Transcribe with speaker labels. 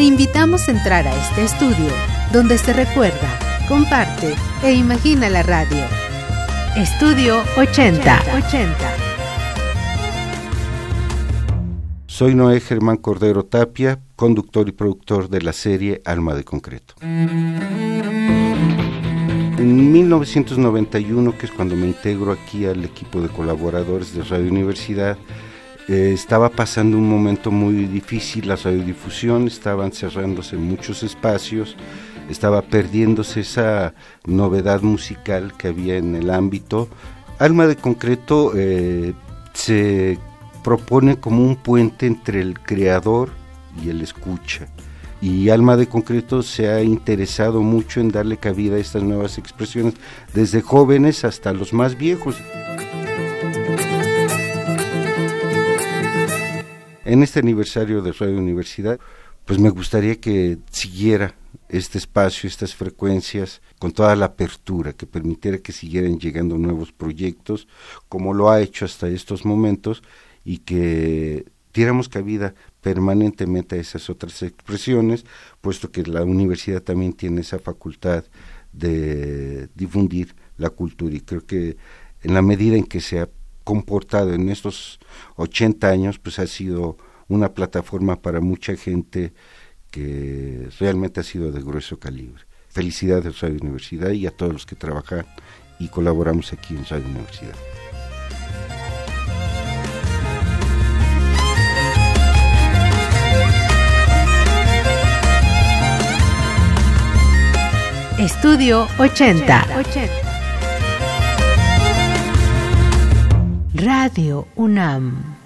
Speaker 1: Te invitamos a entrar a este estudio donde se recuerda, comparte e imagina la radio. Estudio 80. 80.
Speaker 2: Soy Noé Germán Cordero Tapia, conductor y productor de la serie Alma de Concreto. En 1991, que es cuando me integro aquí al equipo de colaboradores de Radio Universidad, eh, estaba pasando un momento muy difícil, la radiodifusión estaban cerrándose muchos espacios, estaba perdiéndose esa novedad musical que había en el ámbito. Alma de Concreto eh, se propone como un puente entre el creador y el escucha y Alma de Concreto se ha interesado mucho en darle cabida a estas nuevas expresiones, desde jóvenes hasta los más viejos. En este aniversario de Radio Universidad, pues me gustaría que siguiera este espacio, estas frecuencias, con toda la apertura, que permitiera que siguieran llegando nuevos proyectos, como lo ha hecho hasta estos momentos, y que diéramos cabida permanentemente a esas otras expresiones, puesto que la universidad también tiene esa facultad de difundir la cultura. Y creo que en la medida en que se ha comportado en estos 80 años, pues ha sido una plataforma para mucha gente que realmente ha sido de grueso calibre. Felicidades a Radio Universidad y a todos los que trabajan y colaboramos aquí en Radio Universidad.
Speaker 1: Estudio 80. Radio UNAM.